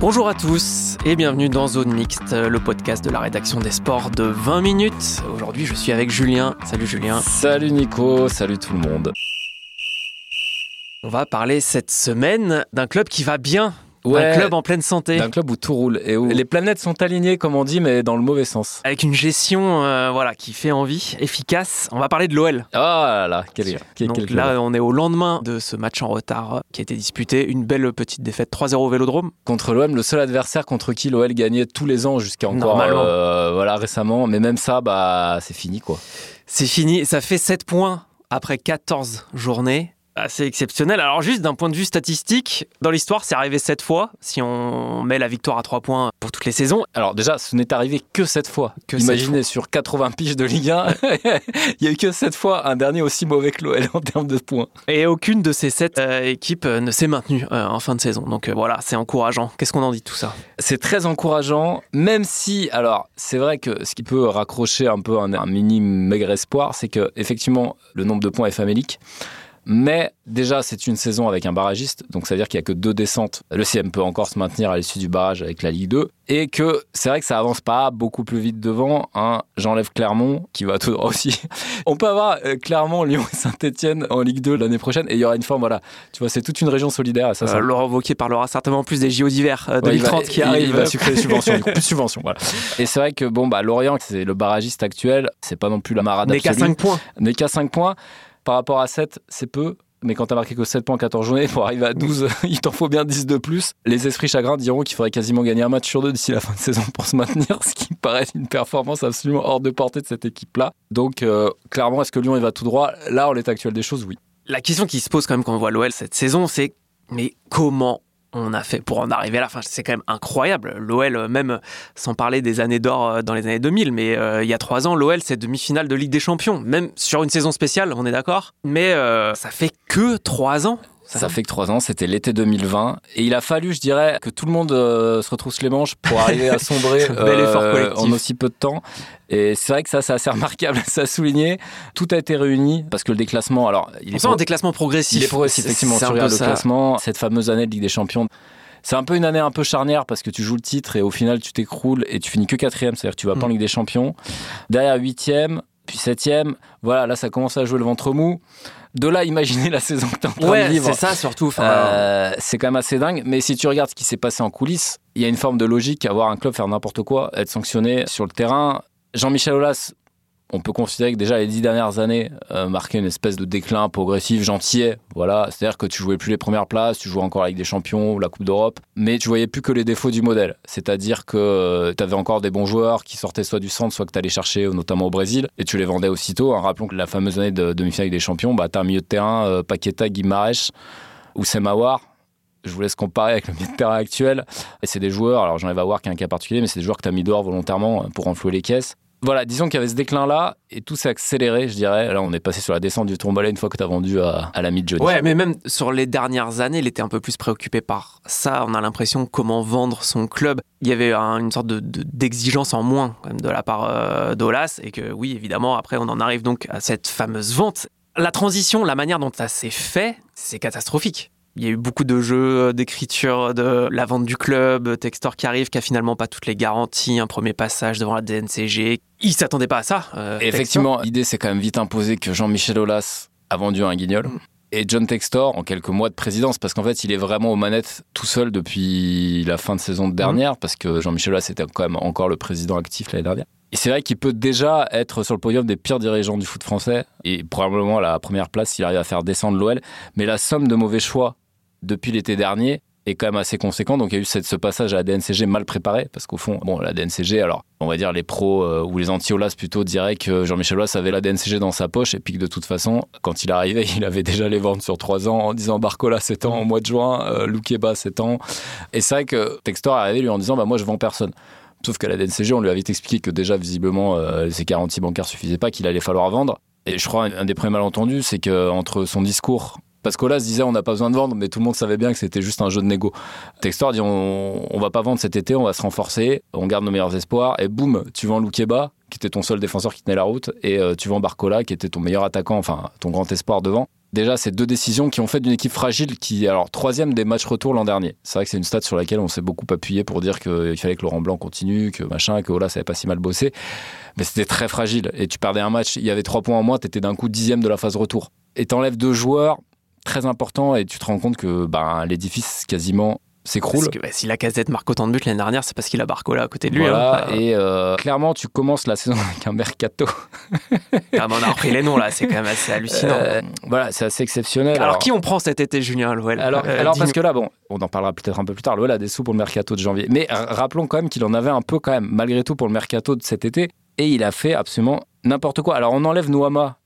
Bonjour à tous et bienvenue dans Zone Mixte, le podcast de la rédaction des sports de 20 minutes. Aujourd'hui, je suis avec Julien. Salut Julien. Salut Nico, salut tout le monde. On va parler cette semaine d'un club qui va bien. Ouais. Un club en pleine santé. D'un club où tout roule et où les planètes sont alignées, comme on dit, mais dans le mauvais sens. Avec une gestion euh, voilà, qui fait envie, efficace. On va parler de l'OL. Oh là là, quel, quel, Donc quel là, on est au lendemain de ce match en retard euh, qui a été disputé. Une belle petite défaite 3-0 au Vélodrome. Contre l'OM, le seul adversaire contre qui l'OL gagnait tous les ans jusqu'à encore euh, voilà, récemment. Mais même ça, bah, c'est fini quoi. C'est fini. Ça fait 7 points après 14 journées. Assez exceptionnel. Alors juste d'un point de vue statistique, dans l'histoire, c'est arrivé 7 fois, si on met la victoire à 3 points pour toutes les saisons. Alors déjà, ce n'est arrivé que cette fois. Que Imaginez sur 80 piges de Ligue 1, il y a eu que cette fois un dernier aussi mauvais que l'OL en termes de points. Et aucune de ces 7 équipes euh, ne s'est maintenue euh, en fin de saison. Donc euh, voilà, c'est encourageant. Qu'est-ce qu'on en dit de tout ça? C'est très encourageant, même si, alors, c'est vrai que ce qui peut raccrocher un peu un, un mini maigre espoir, c'est que effectivement, le nombre de points est famélique. Mais déjà, c'est une saison avec un barragiste, donc ça veut dire qu'il n'y a que deux descentes. Le CM peut encore se maintenir à l'issue du barrage avec la Ligue 2. Et que c'est vrai que ça avance pas beaucoup plus vite devant. Hein. J'enlève Clermont, qui va tout droit aussi. On peut avoir euh, Clermont, Lyon et Saint-Etienne en Ligue 2 l'année prochaine, et il y aura une forme, voilà. Tu vois, c'est toute une région solidaire. Ça, ça euh, Laurent Wauquiez parlera certainement plus des JO d'hiver euh, Ouais, il va- 2030 qui il- arrivent. Il va sucrer les subventions, plus de subventions. Voilà. Et c'est vrai que bon, bah, Lorient, c'est le barragiste actuel, c'est pas non plus la marade N'est qu'à absolue. 5 points. N'est qu'à 5 points. Par rapport à 7, c'est peu. Mais quand t'as marqué que 7 points en 14 journées, pour arriver à 12, il t'en faut bien 10 de plus. Les esprits chagrins diront qu'il faudrait quasiment gagner un match sur deux d'ici la fin de saison pour se maintenir, ce qui paraît une performance absolument hors de portée de cette équipe-là. Donc, euh, clairement, est-ce que Lyon, va tout droit? Là, en l'état actuel des choses, oui. La question qui se pose quand même quand on voit l'OL cette saison, c'est mais comment on a fait pour en arriver là c'est quand même incroyable. L'OL, euh, même sans parler des années d'or euh, dans les années 2000, mais euh, il y a trois ans, l'OL, c'est demi-finale de Ligue des Champions, même sur une saison spéciale, on est d'accord. Mais euh, ça fait que trois ans. Ça, fait que 3 ans, c'était l'été 2020. Et il a fallu, je dirais, que tout le monde euh, se retrousse les manches pour arriver à sombrer collectif. en aussi peu de temps. Et c'est vrai que ça, c'est assez remarquable, ça a souligné. Tout a été réuni parce que le déclassement, alors, il On est sent un déclassement progressif. Il est progressif, effectivement. Tu regardes le ça. classement, cette fameuse année de Ligue des Champions. C'est un peu une année un peu charnière parce que tu joues le titre et au final tu t'écroules et tu finis que quatrième, c'est-à-dire que tu vas pas en Mm. Ligue des Champions. Derrière huitième, puis septième. Voilà, là ça commence à jouer le ventre mou. De là, imaginez la saison que t'es en train de vivre. c'est ça surtout. Enfin, Euh, c'est quand même assez dingue. Mais si tu regardes ce qui s'est passé en coulisses, il y a une forme de logique à voir un club faire n'importe quoi, être sanctionné sur le terrain. Jean-Michel Aulas, on peut considérer que déjà les dix dernières années euh, marquaient une espèce de déclin progressif, gentillet. Voilà, c'est-à-dire que tu jouais plus les premières places, tu jouais encore avec des champions la Coupe d'Europe, mais tu voyais plus que les défauts du modèle. C'est-à-dire que tu avais encore des bons joueurs qui sortaient soit du centre, soit que tu allais chercher, euh, notamment au Brésil, et tu les vendais aussitôt. Hein, rappelons que la fameuse année de demi-finale des champions, bah, tu as un milieu de terrain, euh, Paqueta, Guimarães ou Semawar. Je vous laisse comparer avec le milieu de terrain actuel. Et c'est des joueurs, alors j'en ai voir qui est un cas particulier, mais c'est des joueurs que tu as mis dehors volontairement euh, pour renflouer les caisses. Voilà, disons qu'il y avait ce déclin-là, et tout s'est accéléré, je dirais. Là, on est passé sur la descente du tourmalet une fois que tu as vendu à, de Johnny. Ouais, mais même sur les dernières années, il était un peu plus préoccupé par ça. On a l'impression comment vendre son club. Il y avait un- une sorte de- de- d'exigence en moins de la part euh, d'Olas. Et que oui, évidemment, après, on en arrive donc à cette fameuse vente. La transition, la manière dont ça s'est fait, c'est catastrophique. Il y a eu beaucoup de jeux, euh, d'écriture, de la vente du club, Textor qui arrive, qui a finalement pas toutes les garanties, un premier passage devant la DNCG. Il s'attendait pas à ça. euh, effectivement, l'idée s'est quand même vite imposée que Jean-Michel Aulas a vendu un guignol. Et John Textor, en quelques mois de présidence, parce qu'en fait, il est vraiment aux manettes tout seul depuis la fin de saison dernière, parce que Jean-Michel Aulas était quand même encore le président actif l'année dernière. Et c'est vrai qu'il peut déjà être sur le podium des pires dirigeants du foot français, et probablement à la première place s'il arrive à faire descendre l'OL. Mais la somme de mauvais choix depuis l'été dernier est quand même assez conséquent. Donc il y a eu ce passage à la DNCG mal préparé, parce qu'au fond, bon, la DNCG, alors on va dire les pros euh, ou les anti-Olas plutôt diraient que Jean-Michel Aulas avait la DNCG dans sa poche et puis que de toute façon, quand il arrivait, il avait déjà les ventes sur trois ans en disant Barcola c'est ans en mois de juin, euh, Loukeba c'est ans. Et c'est vrai que Textor est arrivé lui en disant bah moi je vends personne. Sauf qu'à la DNCG, on lui avait expliqué que déjà, visiblement, euh, ses garanties bancaires suffisaient pas, qu'il allait falloir vendre. Et je crois un des premiers malentendus, c'est qu'entre son discours parce qu'Olas disait on n'a pas besoin de vendre, mais tout le monde savait bien que c'était juste un jeu de négo. Textor dit on, va pas vendre cet été, on va se renforcer, on garde nos meilleurs espoirs, et boum, tu vends Loukeba, qui était ton seul défenseur qui tenait la route, et euh, tu vends Barcola, qui était ton meilleur attaquant, enfin ton grand espoir devant. Déjà, c'est deux décisions qui ont fait d'une équipe fragile qui, alors, troisième des matchs retour l'an dernier. C'est vrai que c'est une stat sur laquelle on s'est beaucoup appuyé pour dire qu'il fallait que Laurent Blanc continue, que machin, que Olas avait pas si mal bossé. Mais c'était très fragile. Et tu perdais un match, il y avait trois points en moins, tu étais d'un coup dixième de la phase retour. Et t'enlèves deux joueurs, très important et tu te rends compte que ben, l'édifice quasiment s'écroule. Parce que bah, si la casette marque autant de buts l'année dernière, c'est parce qu'il a Barcola à côté de lui. Voilà, hein. Et euh, clairement, tu commences la saison avec un mercato. ah, on a repris les noms là, c'est quand même assez hallucinant. Euh, voilà, c'est assez exceptionnel. Alors, qui on prend cet été, Julien l'OL Alors, euh, alors parce que là, bon, on en parlera peut-être un peu plus tard. L'OL a des sous pour le mercato de janvier. Mais rappelons quand même qu'il en avait un peu quand même, malgré tout, pour le mercato de cet été. Et il a fait absolument n'importe quoi. Alors, on enlève Noama,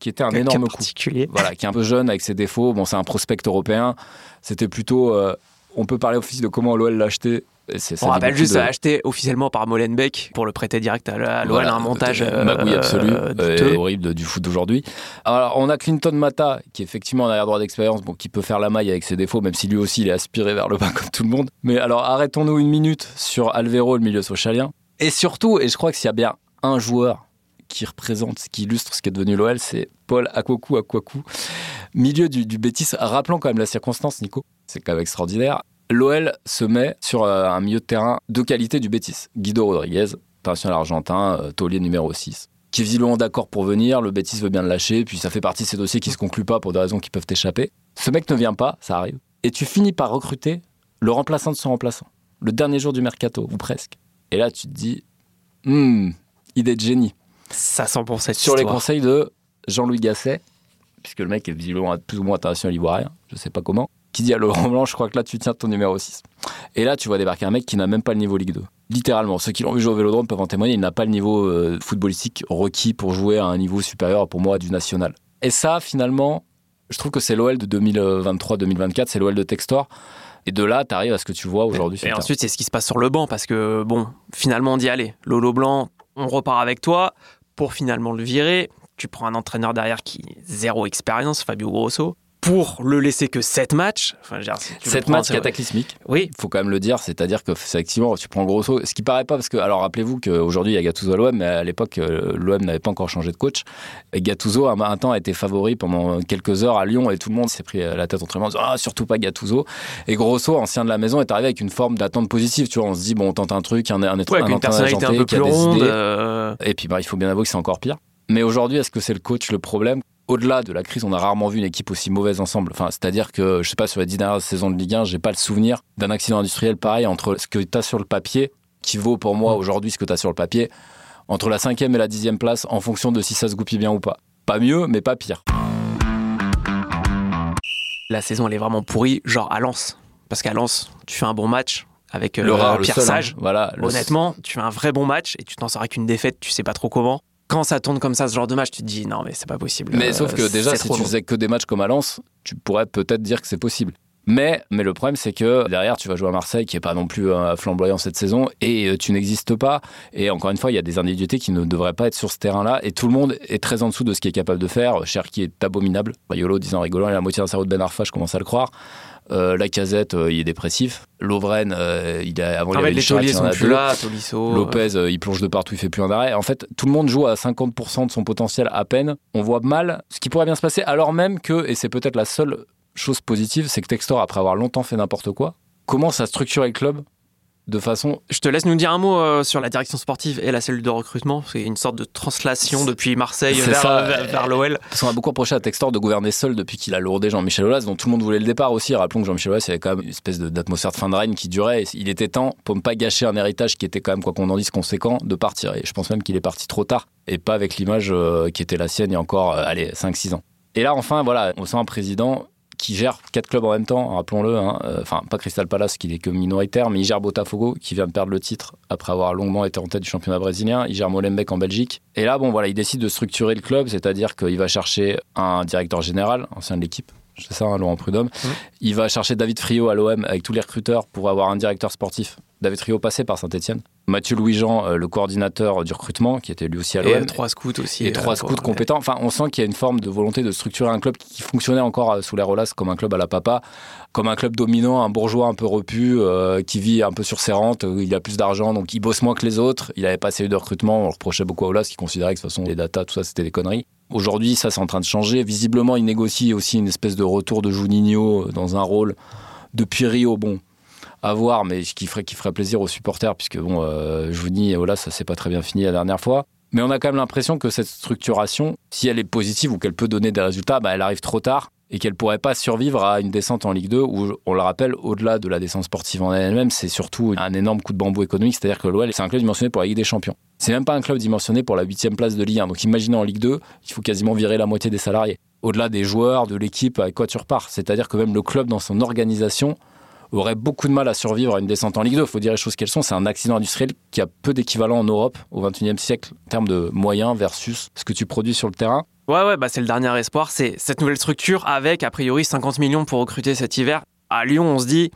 qui était un énorme coup. particulier. Voilà, qui est un peu jeune avec ses défauts. Bon, c'est un prospect européen. C'était plutôt. Euh, on peut parler officiellement de comment l'OL l'a acheté. on rappelle juste, de... acheté officiellement par Molenbeek pour le prêter direct à l'OL, un montage euh, magouille absolu, euh, horrible du foot d'aujourd'hui. Alors, on a Clinton Mata, qui est effectivement un arrière-droit d'expérience, bon, qui peut faire la maille avec ses défauts, même si lui aussi il est aspiré vers le bas comme tout le monde. Mais alors, arrêtons-nous une minute sur Alvero, le milieu socialien. Et surtout, et je crois que s'il y a bien un joueur qui représente, qui illustre ce qui est devenu l'OL, c'est Paul Akwaku Akwaku, milieu du, du Bétis. Rappelons quand même la circonstance, Nico, c'est quand même extraordinaire. L'OL se met sur euh, un milieu de terrain de qualité du Bétis. Guido Rodriguez, international argentin, euh, taulier numéro 6 qui est visiblement d'accord pour venir, le Bétis veut bien le lâcher, puis ça fait partie de ces dossiers qui se concluent pas pour des raisons qui peuvent échapper. Ce mec ne vient pas, ça arrive, et tu finis par recruter le remplaçant de son remplaçant, le dernier jour du mercato, ou presque. Et là, tu te dis, hmm, idée de génie. Ça sent pour cette Sur les conseils de Jean-Louis Gasset, puisque le mec est visiblement plus ou moins international ivoirien, je sais pas comment, qui dit à Laurent Blanc, je crois que là tu tiens ton numéro 6. Et là tu vois débarquer un mec qui n'a même pas le niveau Ligue 2. Littéralement, ceux qui l'ont vu jouer au Vélodrome peuvent en témoigner, il n'a pas le niveau euh, footballistique requis pour jouer à un niveau supérieur pour moi du national. Et ça finalement, je trouve que c'est l'OL de 2023-2024, c'est l'OL de Textor. Et de là, tu arrives à ce que tu vois aujourd'hui. Et ensuite, c'est ce qui se passe sur le banc, parce que, bon, finalement, on dit, allez, Lolo Blanc, on repart avec toi pour finalement le virer. Tu prends un entraîneur derrière qui zéro expérience, Fabio Grosso pour le laisser que 7 matchs. Enfin, matchs cataclysmiques. Oui. Il faut quand même le dire, c'est-à-dire que effectivement, tu prends Grosso, ce qui paraît pas, parce que, alors rappelez-vous qu'aujourd'hui il y a Gattuso à l'OM, mais à l'époque, euh, l'OM n'avait pas encore changé de coach. Et Gattuso, un, un temps, a été favori pendant quelques heures à Lyon et tout le monde s'est pris la tête entre les mains en disant, ah, surtout pas Gattuso. Et Grosso, ancien de la maison, est arrivé avec une forme d'attente positive. Tu vois, on se dit, bon, on tente un truc, un, un, ouais, un, une personnalité un peu plus ronde. Euh. Et puis, bah, il faut bien avouer que c'est encore pire. Mais aujourd'hui, est-ce que c'est le coach le problème? Au-delà de la crise, on a rarement vu une équipe aussi mauvaise ensemble. Enfin, c'est-à-dire que, je sais pas, sur les dix dernières saisons de Ligue 1, j'ai pas le souvenir d'un accident industriel pareil entre ce que tu as sur le papier, qui vaut pour moi aujourd'hui ce que tu as sur le papier, entre la cinquième et la dixième place, en fonction de si ça se goupille bien ou pas. Pas mieux, mais pas pire. La saison, elle est vraiment pourrie, genre à Lens. Parce qu'à Lens, tu fais un bon match, avec le euh, Pierre hein. Sage. Voilà, Honnêtement, tu fais un vrai bon match et tu t'en sors avec une défaite, tu sais pas trop comment quand ça tourne comme ça, ce genre de match, tu te dis non, mais c'est pas possible. Mais sauf que déjà, si tu faisais que des matchs comme à Lens, tu pourrais peut-être dire que c'est possible. Mais, mais le problème, c'est que derrière, tu vas jouer à Marseille, qui est pas non plus euh, flamboyant cette saison, et euh, tu n'existes pas. Et encore une fois, il y a des individualités qui ne devraient pas être sur ce terrain-là, et tout le monde est très en dessous de ce qu'il est capable de faire. Cher qui est abominable. Yolo disant rigolant, il a la moitié d'un cerveau de Ben Arfa, je commence à le croire. Euh, la casette, euh, il est dépressif. Lovren, euh, il a, avant, il avait les Chirac, sont plus là, Tolisso. Lopez, il plonge de partout, il fait plus un arrêt. En fait, tout le monde joue à 50% de son potentiel à peine. On voit mal ce qui pourrait bien se passer, alors même que, et c'est peut-être la seule chose positive, c'est que Textor, après avoir longtemps fait n'importe quoi, commence à structurer le club de façon. Je te laisse nous dire un mot euh, sur la direction sportive et la cellule de recrutement. C'est une sorte de translation depuis Marseille vers, vers, l'OL. Parce qu'on a beaucoup reproché à Textor de gouverner seul depuis qu'il a lourdé Jean-Michel Aulas, dont tout le monde voulait le départ aussi. Rappelons que Jean-Michel Aulas, il y avait quand même une espèce d'atmosphère de, fin de règne qui durait. il était temps, pour ne pas gâcher un héritage qui était quand même, quoi qu'on en dise, conséquent, de partir. Et je pense même qu'il est parti trop tard et pas avec l'image euh, qui était la sienne il y a encore, euh, allez, 5-6 ans. Et là, enfin, voilà, on sent un président qui gère quatre clubs en même temps, rappelons-le. Hein. Euh, enfin, pas Crystal Palace qui n'est que minoritaire, mais il gère Botafogo qui vient de perdre le titre après avoir longuement été en tête du championnat brésilien. Il gère Molenbeek en Belgique. Et là, bon, voilà, il décide de structurer le club, c'est-à-dire qu'il va chercher un directeur général, ancien de l'équipe, c'est ça, hein, Laurent Prudhomme. Mmh. Il va chercher David Friot à l'OM avec tous les recruteurs pour avoir un directeur sportif. David Friot passé par Saint-Etienne. Mathieu Louis-Jean, euh, le coordinateur du recrutement, qui était lui aussi à l'OM. Et trois scouts aussi. Et trois euh, scouts compétents. Enfin, on sent qu'il y a une forme de volonté de structurer un club qui fonctionnait encore euh, sous les Rolas comme un club à la papa, comme un club dominant, un bourgeois un peu repu, qui vit un peu sur ses rentes, il a plus d'argent, donc il bosse moins que les autres. Il n'avait pas assez de recrutement, on reprochait beaucoup à Olas, qui considérait que de toute façon les datas, tout ça, c'était des conneries. Aujourd'hui, ça, c'est en train de changer. Visiblement, il négocie aussi une espèce de retour de Juninho dans un rôle depuis Rio. Bon, à voir, mais qui ferait, qui ferait plaisir aux supporters, puisque bon, euh, Jouni et Ola, ça s'est pas très bien fini la dernière fois. Mais on a quand même l'impression que cette structuration, si elle est positive ou qu'elle peut donner des résultats, bah, elle arrive trop tard et qu'elle pourrait pas survivre à une descente en Ligue 2 où, on le rappelle, au-delà de la descente sportive en elle-même, c'est surtout un énorme coup de bambou économique, c'est-à-dire que l'OL, c'est un club dimensionné pour la Ligue des Champions. C'est même pas un club dimensionné pour la huitième place de Ligue 1. Donc imaginez en Ligue 2, il faut quasiment virer la moitié des salariés. Au-delà des joueurs, de l'équipe, avec quoi tu repars? C'est-à-dire que même le club, dans son organisation, aurait beaucoup de mal à survivre à une descente en Ligue 2. Il faut dire les choses qu'elles sont. C'est un accident industriel qui a peu d'équivalent en Europe au XXIe siècle en termes de moyens versus ce que tu produis sur le terrain. Ouais, ouais, bah c'est le dernier espoir. C'est cette nouvelle structure avec, a priori, 50 millions pour recruter cet hiver. À Lyon, on se dit,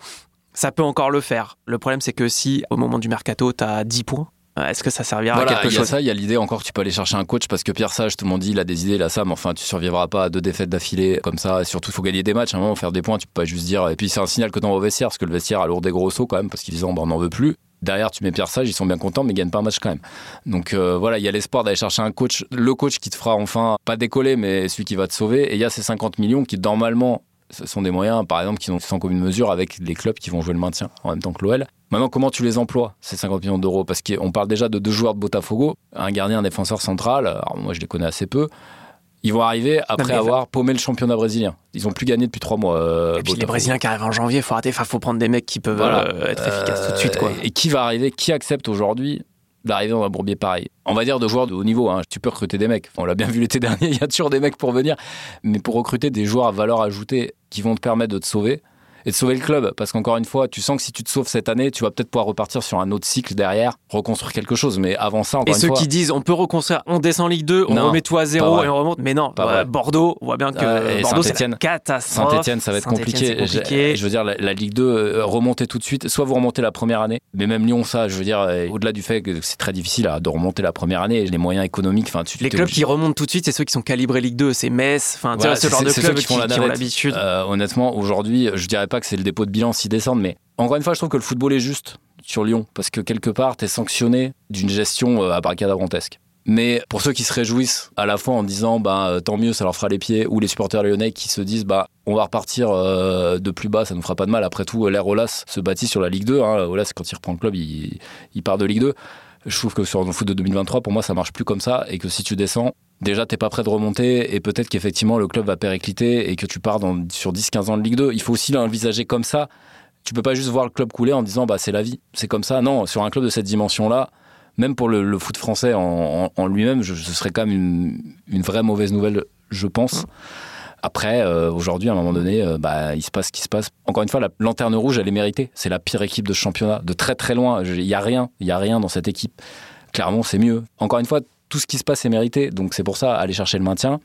ça peut encore le faire. Le problème, c'est que si, au moment du mercato, tu as 10 points, est-ce que ça servira à quelque chose Il y a ça, il y a l'idée encore tu peux aller chercher un coach parce que Pierre Sage, tout le monde dit, il a des idées, là, ça, mais enfin, tu survivras pas à deux défaites d'affilée comme ça. Et surtout, il faut gagner des matchs, à un moment, faire des points, tu peux pas juste dire. Et puis, c'est un signal que t'envoies au vestiaire parce que le vestiaire a lourd des gros sauts quand même parce qu'ils disent, oh, on n'en veut plus. Derrière, tu mets Pierre Sage, ils sont bien contents, mais ils gagnent pas un match quand même. Donc euh, voilà, il y a l'espoir d'aller chercher un coach, le coach qui te fera enfin pas décoller, mais celui qui va te sauver. Et il y a ces 50 millions qui, normalement, ce sont des moyens, par exemple, qui sont sans commune mesure avec les clubs qui vont jouer le maintien en même temps que l'OL. Maintenant, comment tu les emploies, ces 50 millions d'euros? Parce qu'on parle déjà de deux joueurs de Botafogo, un gardien, un défenseur central. Alors, moi, je les connais assez peu. Ils vont arriver après avoir paumé le championnat brésilien. Ils ont plus gagné depuis trois mois. Euh, et puis les Brésiliens qui arrivent en janvier, faut arrêter. Enfin, faut prendre des mecs qui peuvent euh, être efficaces tout de suite, quoi. Et qui va arriver Qui accepte aujourd'hui d'arriver dans un bourbier pareil. On va dire de joueurs de haut niveau. Hein. Tu peux recruter des mecs. On l'a bien vu l'été dernier, il y a toujours des mecs pour venir. Mais pour recruter des joueurs à valeur ajoutée qui vont te permettre de te sauver, et de sauver le club. Parce qu'encore une fois, tu sens que si tu te sauves cette année, tu vas peut-être pouvoir repartir sur un autre cycle derrière, reconstruire quelque chose. Mais avant ça, encore et ceux qui disent on peut reconstruire, on descend Ligue 2, on remet tout à zéro et on remonte. Mais non, Bordeaux, on voit bien que euh, Bordeaux, c'est catastrophe. Saint-Etienne, ça va être compliqué. Je, veux dire, la, Ligue 2, euh, remonter tout de suite. Soit vous remontez la première année, mais même Lyon, ça, je veux dire, euh, au-delà du fait que c'est très difficile de remonter la première année, les moyens économiques. Enfin, les clubs qui remontent tout de suite, c'est ceux qui sont calibrés Ligue 2, c'est Metz, enfin, ce genre de clubs qui, font l'habitude. honnêtement, aujourd'hui, je dirais pas que c'est le dépôt de bilan s'y descendent. Mais encore une fois, je trouve que le football est juste sur Lyon, parce que quelque part, tu es sanctionné d'une gestion euh, abracadabrantesque. Mais pour ceux qui se réjouissent à la fois en disant bah euh, tant mieux ça leur fera les pieds ou les supporters lyonnais qui se disent bah on va repartir euh, de plus bas ça nous fera pas de mal après tout l'air Olas se bâtit sur la Ligue 2 hein. Olas quand il reprend le club il, il part de Ligue 2 je trouve que sur le foot de 2023 pour moi ça marche plus comme ça et que si tu descends déjà t'es pas prêt de remonter et peut-être qu'effectivement le club va péricliter et que tu pars sur 10-15 ans de Ligue 2 il faut aussi l'envisager comme ça tu peux pas juste voir le club couler en disant bah c'est la vie, c'est comme ça. Non, sur un club de cette dimension-là, même pour le, foot français en, lui-même, ce serait quand même une, vraie mauvaise nouvelle, je pense. Après, euh, aujourd'hui, à un moment donné, euh, bah, il se passe ce qui se passe. Encore une fois, la lanterne rouge, elle est méritée. C'est la pire équipe de championnat, de très très loin. Il y a rien, il y a rien dans cette équipe. Clairement, c'est mieux. Encore une fois, tout ce qui se passe est mérité. Donc c'est pour ça, aller chercher le maintien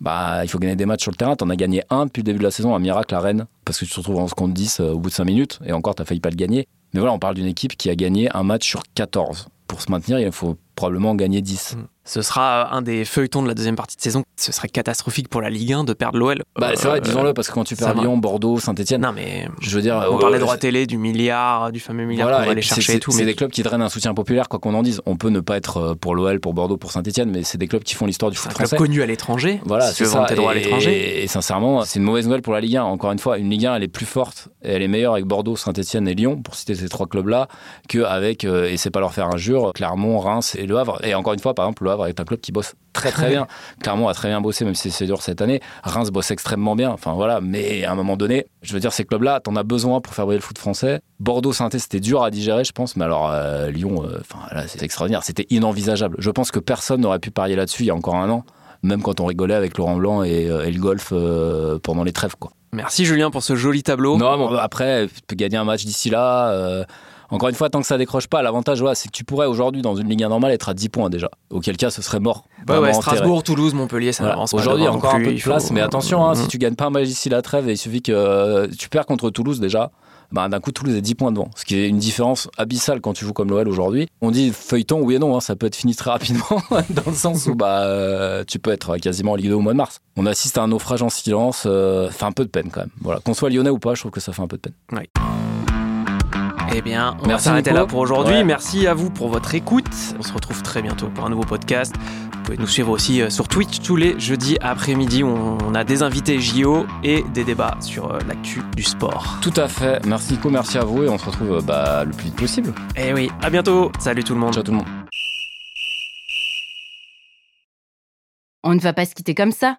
bah, il faut gagner des matchs sur le terrain. Tu en as gagné un depuis le début de la saison, un miracle à Rennes, parce que tu te retrouves en compte 10 euh, au bout de 5 minutes, et encore, tu failli pas le gagner. Mais voilà, on parle d'une équipe qui a gagné un match sur 14. Pour se maintenir, il faut probablement gagner 10 ce sera un des feuilletons de la deuxième partie de saison. Ce serait catastrophique pour la Ligue 1 de perdre l'OL. Bah, c'est vrai, disons-le, parce que quand tu perds Lyon, Bordeaux, Saint-Etienne. Non, mais. Je veux dire. On parlait de droit télé, du milliard, du fameux milliard qu'on va aller chercher et tout. C'est des clubs qui drainent un soutien populaire, quoi qu'on en dise. On peut ne pas être euh, pour l'OL, pour Bordeaux, pour Saint-Etienne, mais c'est des clubs qui font l'histoire du foot français. club connu à l'étranger. Voilà, c'est ça. Droits à l'étranger. Et, sincèrement, c'est une mauvaise nouvelle pour la Ligue 1. Encore une fois, une Ligue 1, elle est plus forte et elle est meilleure avec Bordeaux, Saint-Etienne et Lyon, pour citer ces trois clubs-là, qu'avec, euh, et c'est pas leur faire injure, Clermont, Reims et Le Havre. Et encore une fois, par exemple, Le Havre est un club qui bosse très très bien. Clermont a très bien bossé, même si c'est dur cette année. Reims bosse extrêmement bien. Enfin voilà, mais à un moment donné, je veux dire, ces clubs-là, t'en as besoin pour faire briller le foot français. Bordeaux, saint c'était dur à digérer, je pense, mais alors euh, Lyon, euh, enfin là, c'est extraordinaire. C'était inenvisageable. Je pense que personne n'aurait pu parier là-dessus il y a encore un an, même quand on rigolait avec Laurent Blanc et, euh, le golf pendant les trêves, quoi. Merci Julien pour ce joli tableau. Non, bon, après, tu peux gagner un match d'ici là. Encore une fois, tant que ça décroche pas, l'avantage, voilà, c'est que tu pourrais aujourd'hui, dans une Ligue 1 normale, être à 10 points déjà. Auquel cas, ce serait mort. Ouais, Vraiment ouais. Strasbourg, Toulouse, Montpellier, ça Voilà. Aujourd'hui, il y a devant encore non un peu plus, de faut- place, mais attention, hein, Mm. si tu gagnes pas un match d'ici la trêve et il suffit que euh, tu perds contre Toulouse déjà, bah, d'un coup Toulouse est 10 points devant, ce qui est une différence abyssale quand tu joues comme l'OL aujourd'hui. On dit feuilleton, oui et non, hein, ça peut être fini très rapidement, dans le sens où bah, euh, tu peux être quasiment en Ligue 2 au mois de mars. On assiste à un naufrage en silence, euh, ça fait un peu de peine quand même. Voilà. Qu'on soit lyonnais ou pas, je trouve que ça fait un peu de peine. Eh bien, on va Merci, s'arrêter Nico. là pour aujourd'hui. Ouais. Merci à vous pour votre écoute. On se retrouve très bientôt pour un nouveau podcast. Vous pouvez nous suivre aussi euh, sur Twitch tous les jeudis après-midi. où On a des invités JO et des débats sur euh, l'actu du sport. Tout à fait. Merci Nico, merci à vous et on se retrouve euh, bah, le plus vite possible. Eh oui, à bientôt. Salut tout le monde. Ciao tout le monde. On ne va pas se quitter comme ça.